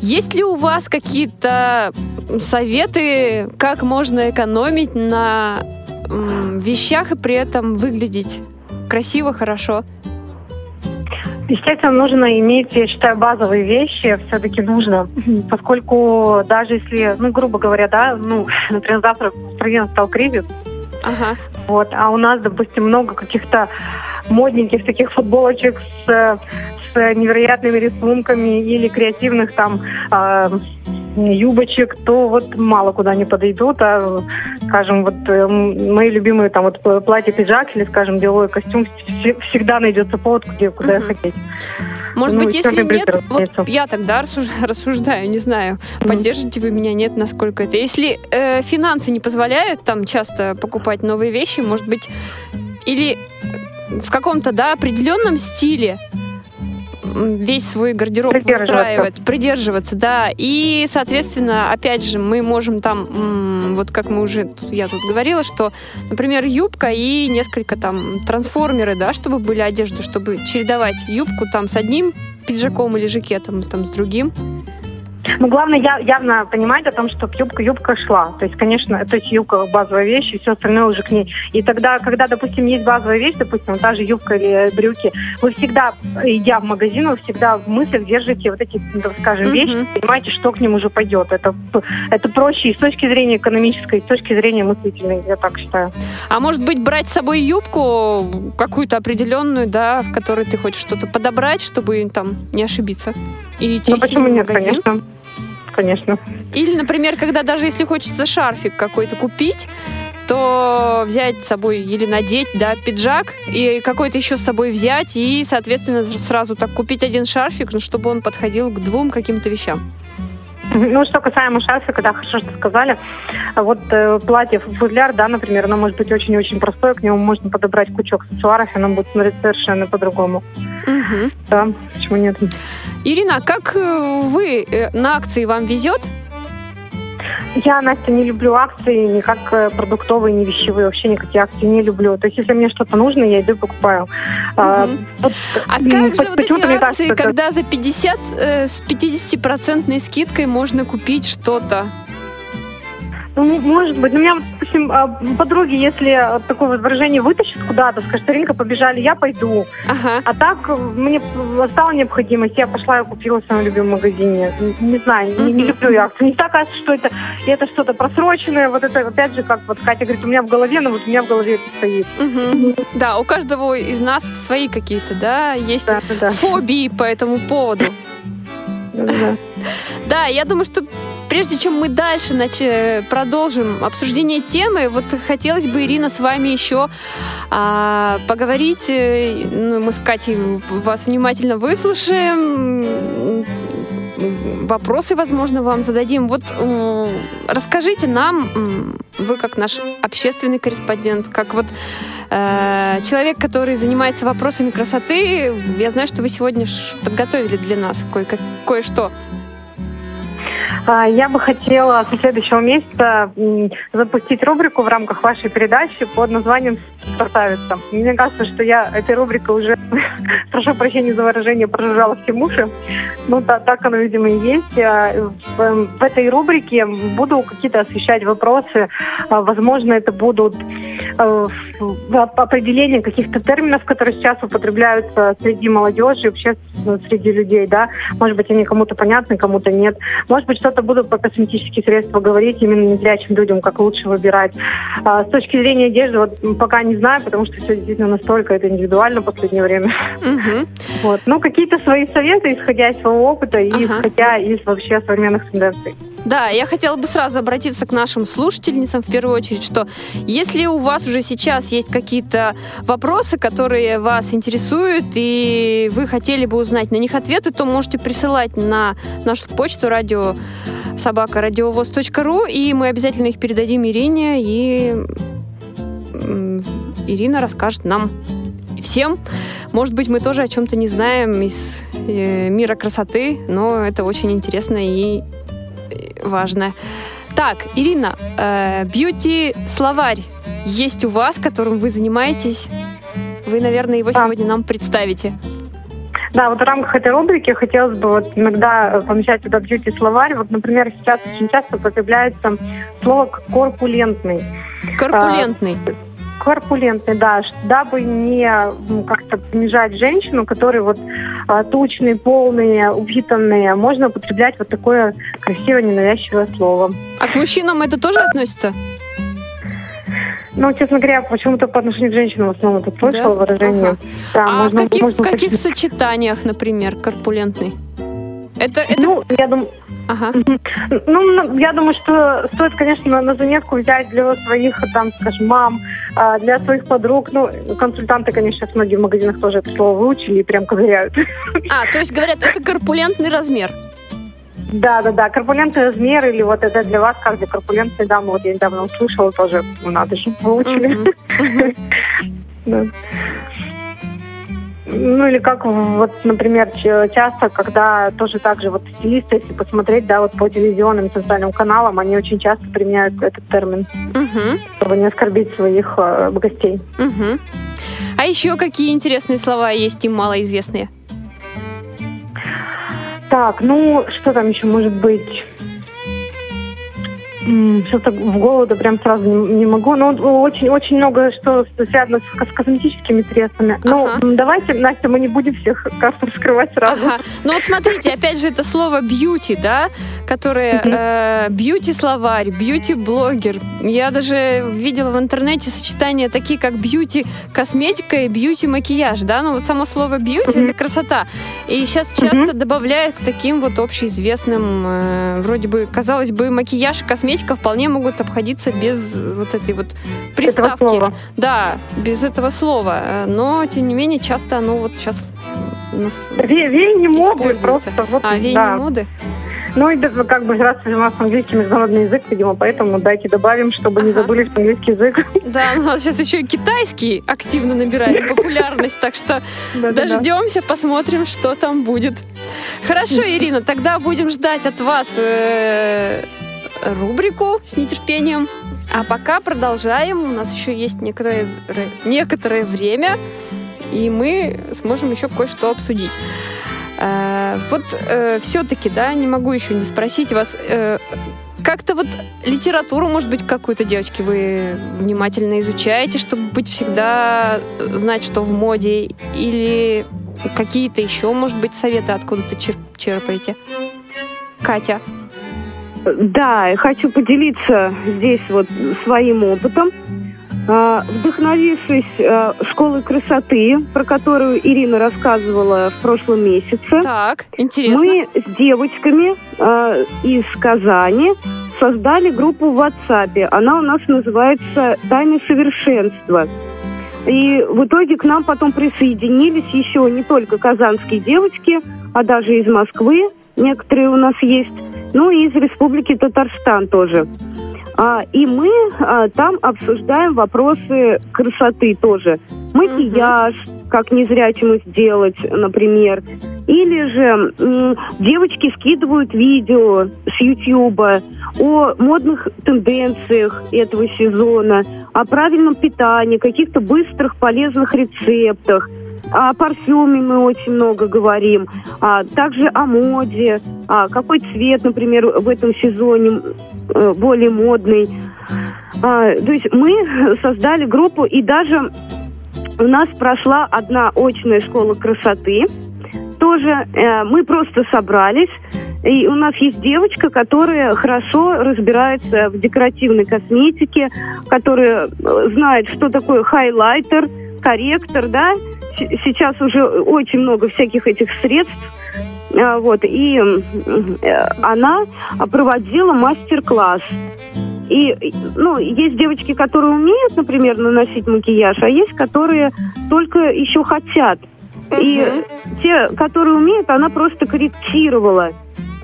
есть ли у вас какие-то советы, как можно экономить на вещах и при этом выглядеть красиво, хорошо? Естественно, нужно иметь, я считаю, базовые вещи все-таки нужно, поскольку даже если, ну, грубо говоря, да, ну, например, завтра в стране настал кризис, Ага. Вот, а у нас, допустим, много каких-то модненьких таких футболочек с, э, с невероятными рисунками или креативных там э, юбочек, то вот мало куда не подойдут, а, скажем, вот э, мои любимые там вот п- платье-пиджак или, скожем, деловой костюм, вс- всегда найдется повод, где, куда Мгм. хотеть. Может Ну, быть, если нет, вот я тогда рассуж- рассуждаю, не знаю, поддержите вы меня, нет, насколько это. Если э, финансы не позволяют там часто покупать новые вещи, может быть, или в каком-то, да, определенном стиле весь свой гардероб Придерживаться. придерживаться, да. И, соответственно, опять же, мы можем там, вот как мы уже, я тут говорила, что, например, юбка и несколько там трансформеры, да, чтобы были одежды, чтобы чередовать юбку там с одним пиджаком или жакетом, там с другим. Ну, главное я, явно понимать о том, что юбка юбка шла. То есть, конечно, то есть юбка базовая вещь, и все остальное уже к ней. И тогда, когда, допустим, есть базовая вещь, допустим, та же юбка или брюки, вы всегда, идя в магазин, вы всегда в мыслях держите вот эти, ну, так скажем, вещи, понимаете, что к ним уже пойдет. Это, это проще и с точки зрения экономической, и с точки зрения мыслительной, я так считаю. А может быть, брать с собой юбку какую-то определенную, да, в которой ты хочешь что-то подобрать, чтобы там не ошибиться. И Ну, почему нет, магазин. конечно. Конечно. Или, например, когда даже если хочется шарфик какой-то купить, то взять с собой или надеть, да, пиджак и какой-то еще с собой взять и, соответственно, сразу так купить один шарфик, ну, чтобы он подходил к двум каким-то вещам. Ну, что касаемо шарфика, да, хорошо, что сказали. Вот э, платье футляр, да, например, оно может быть очень-очень простое, к нему можно подобрать кучу аксессуаров, и оно будет смотреться совершенно по-другому. Мгм. Да, почему нет? Ирина, а как э, вы э, на акции вам везет? Я, Настя, не люблю акции, ни как э, продуктовые, ни вещевые, вообще никакие акции не люблю. То есть, если мне что-то нужно, я иду и покупаю. А, Мгм. вот, А как же вот эти акции, кажется, это- когда за 50 э, с 50% скидкой можно купить что-то? Ну, может быть. У меня, допустим, а, подруги, если э, такое выражение вытащит куда-то, скажет, Ринка, побежали, я пойду. Ага. А так э, мне стала необходимость, я пошла и купила в своем любимом магазине. Не знаю, не, не люблю я акции. Не так кажется, что это, это что-то просроченное. Вот это, опять же, как вот Катя говорит, у меня в голове, но вот у меня в голове это стоит. Да, у каждого из нас свои какие-то, да, есть Да, да, да. фобии по этому поводу. Да, да. Я думаю, что прежде чем мы дальше нач- продолжим обсуждение темы, вот хотелось бы, Ирина, с вами еще а, поговорить. Э, ну, мы с Катей вас внимательно выслушаем. Вопросы, возможно, вам зададим. Вот э, расскажите нам, вы как наш общественный корреспондент, как вот э, человек, который занимается вопросами красоты, я знаю, что вы сегодня подготовили для нас кое- кое-что. А, Я бы хотела со следующего месяца запустить рубрику в рамках вашей передачи под названием «Красавица». Мне кажется, что я этой рубрикой уже, прошу прощения за выражение, прожужжала все уши. Ну, та- так оно, видимо, и есть. А, В, в этой рубрике буду какие-то освещать вопросы. А, Возможно, это будут э, определение каких-то терминов, которые сейчас употребляются среди молодежи, вообще среди людей, да. Может быть, они кому-то понятны, кому-то нет. Может быть, что-то буду про косметические средства говорить именно незрячим людям, как лучше выбирать. А, с точки зрения одежды, вот пока не знаю, потому что все действительно настолько это индивидуально в последнее время. Мгм. Вот. Ну, какие-то свои советы, исходя из своего опыта и Ага. исходя из вообще современных тенденций. Да, я хотела бы сразу обратиться к нашим слушательницам в первую очередь, что если у вас уже сейчас есть какие-то вопросы, которые вас интересуют, и вы хотели бы узнать на них ответы, то можете присылать на нашу почту радио собака радиовоз.ру, и мы обязательно их передадим Ирине, и Ирина расскажет нам всем. Может быть, мы тоже о чем-то не знаем из э, мира красоты, но это очень интересно и э, важно. Так, Ирина, э, бьюти-словарь есть у вас, которым вы занимаетесь. Вы, наверное, его Да. сегодня нам представите. Да, вот в рамках этой рубрики хотелось бы вот иногда э, помещать туда бьюти-словарь. Вот, например, сейчас очень часто употребляется слово «корпулентный». Корпулентный. Корпулентный, да, дабы не как-то понижать женщину, которые вот а, тучные, полные, упитанные, можно употреблять вот такое красивое, ненавязчивое слово. А к мужчинам это тоже относится? Ну, честно говоря, почему-то по отношению к женщинам в основном это слышала Да? выражение. Ага. Да, а можно- в каких, можно в каких сочетаниях, например, корпулентный? Это, это... Ну, я думаю, Ага. Ну, я думаю, что стоит, конечно, на, на заметку взять для своих, там, скажем, мам, а, для своих подруг. Ну, консультанты, конечно, сейчас многие в магазинах тоже это слово выучили и прям ковыряют. А, то есть говорят, это корпулентный размер. Да, да, да. Корпулентный размер или вот это для вас как для корпулентной дамы. Вот я недавно услышала тоже, ну, надо же, выучили. Да. Ну или как вот, например, часто, когда тоже так же вот стилисты, если посмотреть, да, вот по телевизионным социальным каналам, они очень часто применяют этот термин, Мгм. чтобы не оскорбить своих э, гостей. Мгм. А еще какие интересные слова есть и малоизвестные? Так, ну что там еще может быть? Сейчас так в голову прям сразу не, не могу. Ну, очень, очень много что связано с, кос- косметическими средствами. Ну, Ага. м, давайте, Настя, мы не будем всех карту раскрывать сразу. Ага. Ну вот смотрите, опять же, это слово бьюти, да, которое э, бьюти-словарь, бьюти-блогер. Я даже видела в интернете сочетания такие, как бьюти-косметика и бьюти-макияж, да, ну вот само слово бьюти это красота. И сейчас часто добавляют к таким вот общеизвестным, э, вроде бы, казалось бы, макияж и косметика вполне могут обходиться без вот этой вот приставки. Да, без этого слова. Э, Но, тем не менее, часто оно вот сейчас Ве- моды просто. Вот, а, веяние да. моды? Ну и как бы раз у нас английский международный язык, видимо, поэтому дайте добавим, чтобы не Ага. забыли, что английский язык. Да, у нас сейчас еще и китайский активно набирает популярность, так что дождемся, посмотрим, что там будет. Хорошо, Ирина, тогда будем ждать от вас э, рубрику с нетерпением. А пока продолжаем. У нас еще есть некоторое, некоторое время, и мы сможем еще кое-что обсудить. Э, вот все-таки, да, не могу еще не спросить вас, э, как-то вот литературу, может быть, какую-то, девочки, вы внимательно изучаете, чтобы быть всегда, э, знать, что в моде, или какие-то еще, может быть, советы откуда-то чер- черпаете? Катя. Да, хочу поделиться здесь вот своим опытом. А, Вдохновившись э, школой красоты, про которую Ирина рассказывала в прошлом месяце, Так, интересно. мы с девочками э, из Казани создали группу в WhatsApp. Она у нас называется «Тайны совершенства». И в итоге к нам потом присоединились еще не только казанские девочки, а даже из Москвы некоторые у нас есть, ну и из Республики Татарстан тоже. А, и мы а, там обсуждаем вопросы красоты тоже. Макияж, как незрячему сделать, например. Или же м, девочки скидывают видео с Ютьюба о модных тенденциях этого сезона, о правильном питании, каких-то быстрых полезных рецептах. О парфюме мы очень много говорим, а также о моде, а какой цвет, например, в этом сезоне э, более модный. А, то есть мы создали группу, и даже у нас прошла одна очная школа красоты. Тоже э, мы просто собрались, и у нас есть девочка, которая хорошо разбирается в декоративной косметике, которая э, знает, что такое хайлайтер, корректор, да. Сейчас уже очень много всяких этих средств. А, Вот, и э, она проводила мастер-класс. И, ну, есть девочки, которые умеют, например, наносить макияж, а есть, которые только еще хотят. И те, которые умеют, она просто корректировала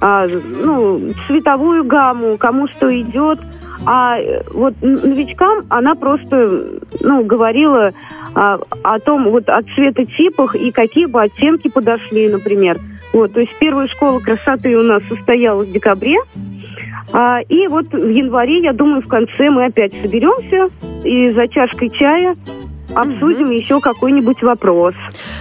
а, ну, цветовую гамму, кому что идет. А э, вот новичкам она просто ну, говорила а, о том, вот о цветотипах и какие бы оттенки подошли, например. Вот, то есть первая школа красоты у нас состоялась в декабре. А, и вот в январе, я думаю, в конце мы опять соберемся и за чашкой чая обсудим еще какой-нибудь вопрос.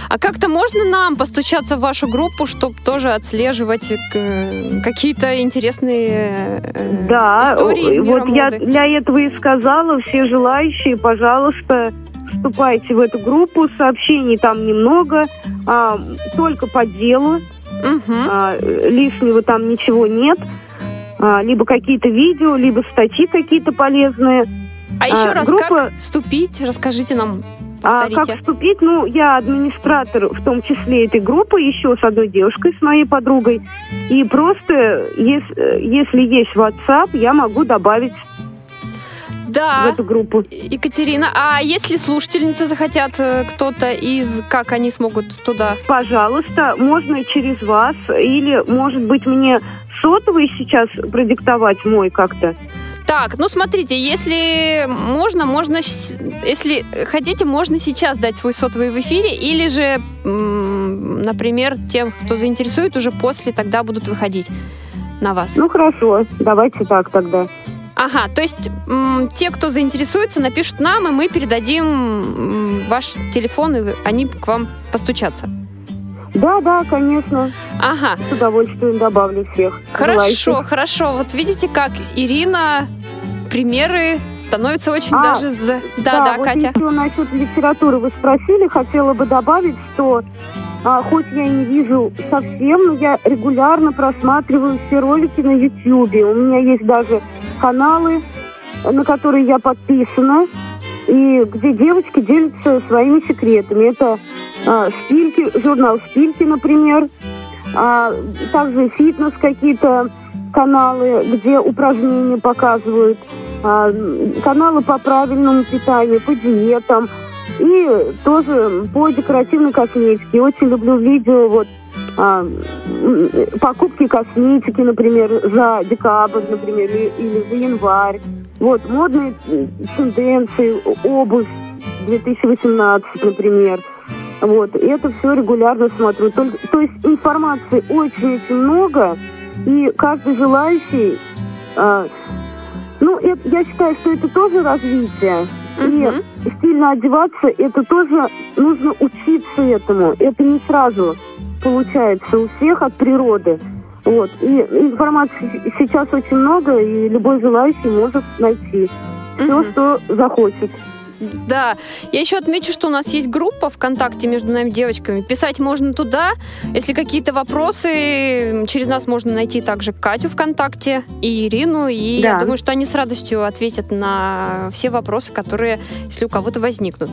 А как-то можно нам постучаться в вашу группу, чтобы тоже отслеживать э, какие-то интересные э, Да, истории из мира вот я моды? для этого и сказала, все желающие, пожалуйста, вступайте в эту группу, сообщений там немного, а, только по делу, Мгм. а, лишнего там ничего нет, А, либо какие-то видео, либо статьи какие-то полезные. А еще а, раз, группа- как вступить? Расскажите нам, А повторите. как вступить? Ну, я администратор, в том числе этой группы, еще с одной девушкой, с моей подругой. И просто, если, если есть WhatsApp, я могу добавить в Да, эту группу. Екатерина, а если слушательницы захотят э, кто-то из, как они смогут туда? Пожалуйста, можно через вас, или, может быть, мне сотовый сейчас продиктовать мой как-то. Так, ну смотрите, если можно, можно, если хотите, можно сейчас дать свой сотовый в эфире, или же, например, тем, кто заинтересует, уже после тогда будут выходить на вас. Ну, хорошо, давайте так тогда. Ага, то есть м, те, кто заинтересуется, напишут нам, и мы передадим м, ваш телефон, и они к вам постучатся. Да, да, конечно, Ага, с удовольствием добавлю всех. хорошо, желающих. хорошо. Вот видите, как Ирина примеры становятся очень А, даже... за- Да, да, вот Катя. еще насчет литературы вы спросили, хотела бы добавить, что а, хоть я и не вижу совсем, но я регулярно просматриваю все ролики на YouTube. У меня есть даже каналы, на которые я подписана, и где девочки делятся своими секретами. Это а, шпильки, журнал «Шпильки», например, а, также фитнес какие-то каналы, где упражнения показывают, а, каналы по правильному питанию, по диетам и тоже по декоративной косметике. Очень люблю видео вот а, покупки косметики, например, за декабрь, например, или, или за январь. Вот модные тенденции, обувь 2018, например. Вот, и это все регулярно смотрю. Только- то есть информации очень-очень много, и каждый желающий, а, ну, это- я считаю, что это тоже развитие. Мгм. И стильно одеваться, это тоже нужно учиться этому. Это не сразу получается у всех от природы. Вот. И информации сейчас очень много, и любой желающий может найти все, Мгм. что захочет. Да, я еще отмечу, что у нас есть группа ВКонтакте между нами девочками. Писать можно туда. Если какие-то вопросы, через нас можно найти также Катю ВКонтакте и Ирину. И я Да. думаю, что они с радостью ответят на все вопросы, которые, если у кого-то возникнут.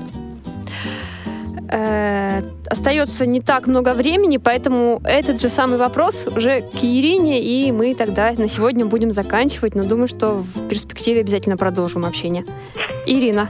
Э, остается не так много времени, поэтому этот же самый вопрос уже к Ирине, и мы тогда на сегодня будем заканчивать, но думаю, что в перспективе обязательно продолжим общение. Ирина.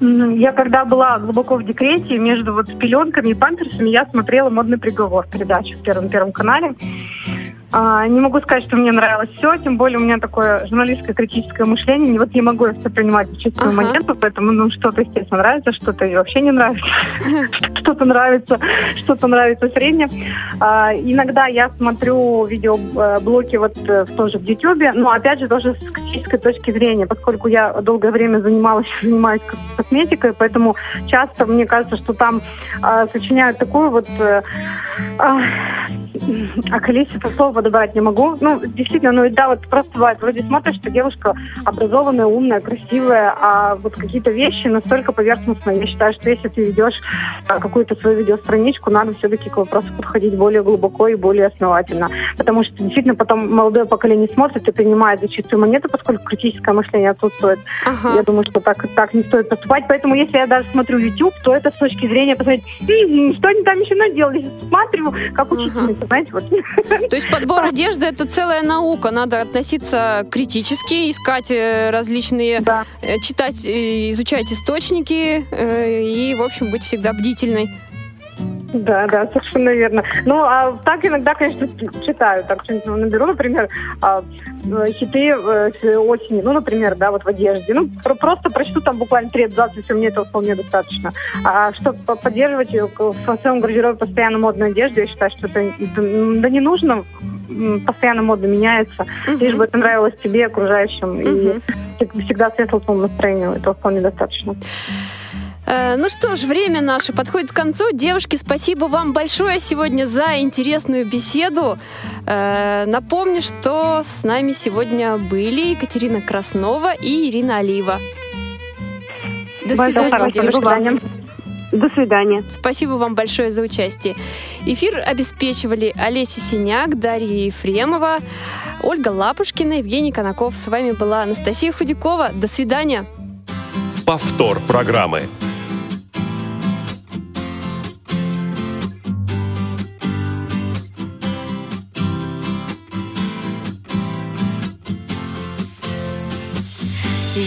Я когда была глубоко в декрете, между вот пеленками и памперсами я смотрела «Модный приговор» передачу в Первом Первом канале. А, не могу сказать, что мне нравилось все, тем более у меня такое журналистское критическое мышление. Вот я могу все принимать в чистую ага. монету, поэтому ну, что-то, естественно, нравится, что-то вообще не нравится. Что-то нравится, что-то нравится среднее. А, иногда я смотрю видеоблоки вот э, тоже в Ютьюбе, но опять же тоже с критической точки зрения, поскольку я долгое время занималась, занимаюсь косметикой, поэтому часто мне кажется, что там а, сочиняют такую вот а, а количество слов подобрать не могу. Ну, действительно, ну да, вот просто бывает, вроде смотришь, что девушка образованная, умная, красивая, а вот какие-то вещи настолько поверхностные. Я считаю, что если ты ведешь а, какую-то свою видеостраничку, надо все-таки к вопросу подходить более глубоко и более основательно. Потому что действительно потом молодое поколение смотрит и принимает за чистую монету, поскольку критическое мышление отсутствует. Ага. Я думаю, что так, так не стоит поступать. Поэтому если я даже смотрю YouTube, то это с точки зрения посмотреть, что они там еще наделали. Смотрю, как учительница, знаете, вот. То есть под Подбор одежды это целая наука. Надо относиться критически, искать э, различные, да. Э, читать, изучать источники э, и, в общем, быть всегда бдительной. Да, да, совершенно верно. Ну, а так иногда, конечно, читаю. Так что наберу, например, а, хиты осени, ну, например, да, вот в одежде. Ну, просто прочту там буквально три абзаца, все, мне этого вполне достаточно. А чтобы поддерживать в своем гардеробе постоянно модную одежду, я считаю, что это да не нужно постоянно мода меняется, uh-huh. лишь бы это нравилось тебе, окружающим, uh-huh. и всегда светлому настроению, этого вполне достаточно. Э, ну что ж, время наше подходит к концу. Девушки, спасибо вам большое сегодня за интересную беседу. Э, напомню, что с нами сегодня были Екатерина Краснова и Ирина Алиева. До свидания, девушки. До свидания. Спасибо вам большое за участие. Эфир обеспечивали Олеся Синяк, Дарья Ефремова, Ольга Лапушкина, Евгений Конаков. С вами была Анастасия Худякова. До свидания. Повтор программы.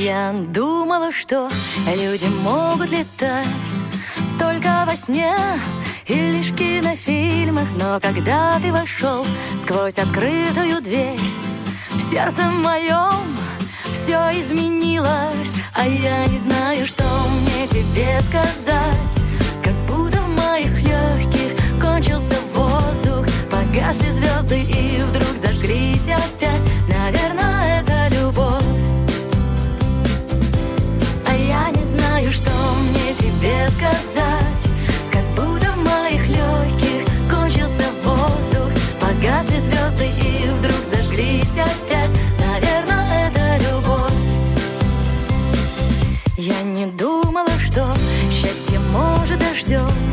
Я думала, что люди могут летать только во сне и лишь в кинофильмах. Но когда ты вошел сквозь открытую дверь В сердце моем все изменилось А я не знаю, что мне тебе сказать. Как будто в моих легких кончился воздух Погасли звезды и вдруг зажглись опять. Наверное, дождем.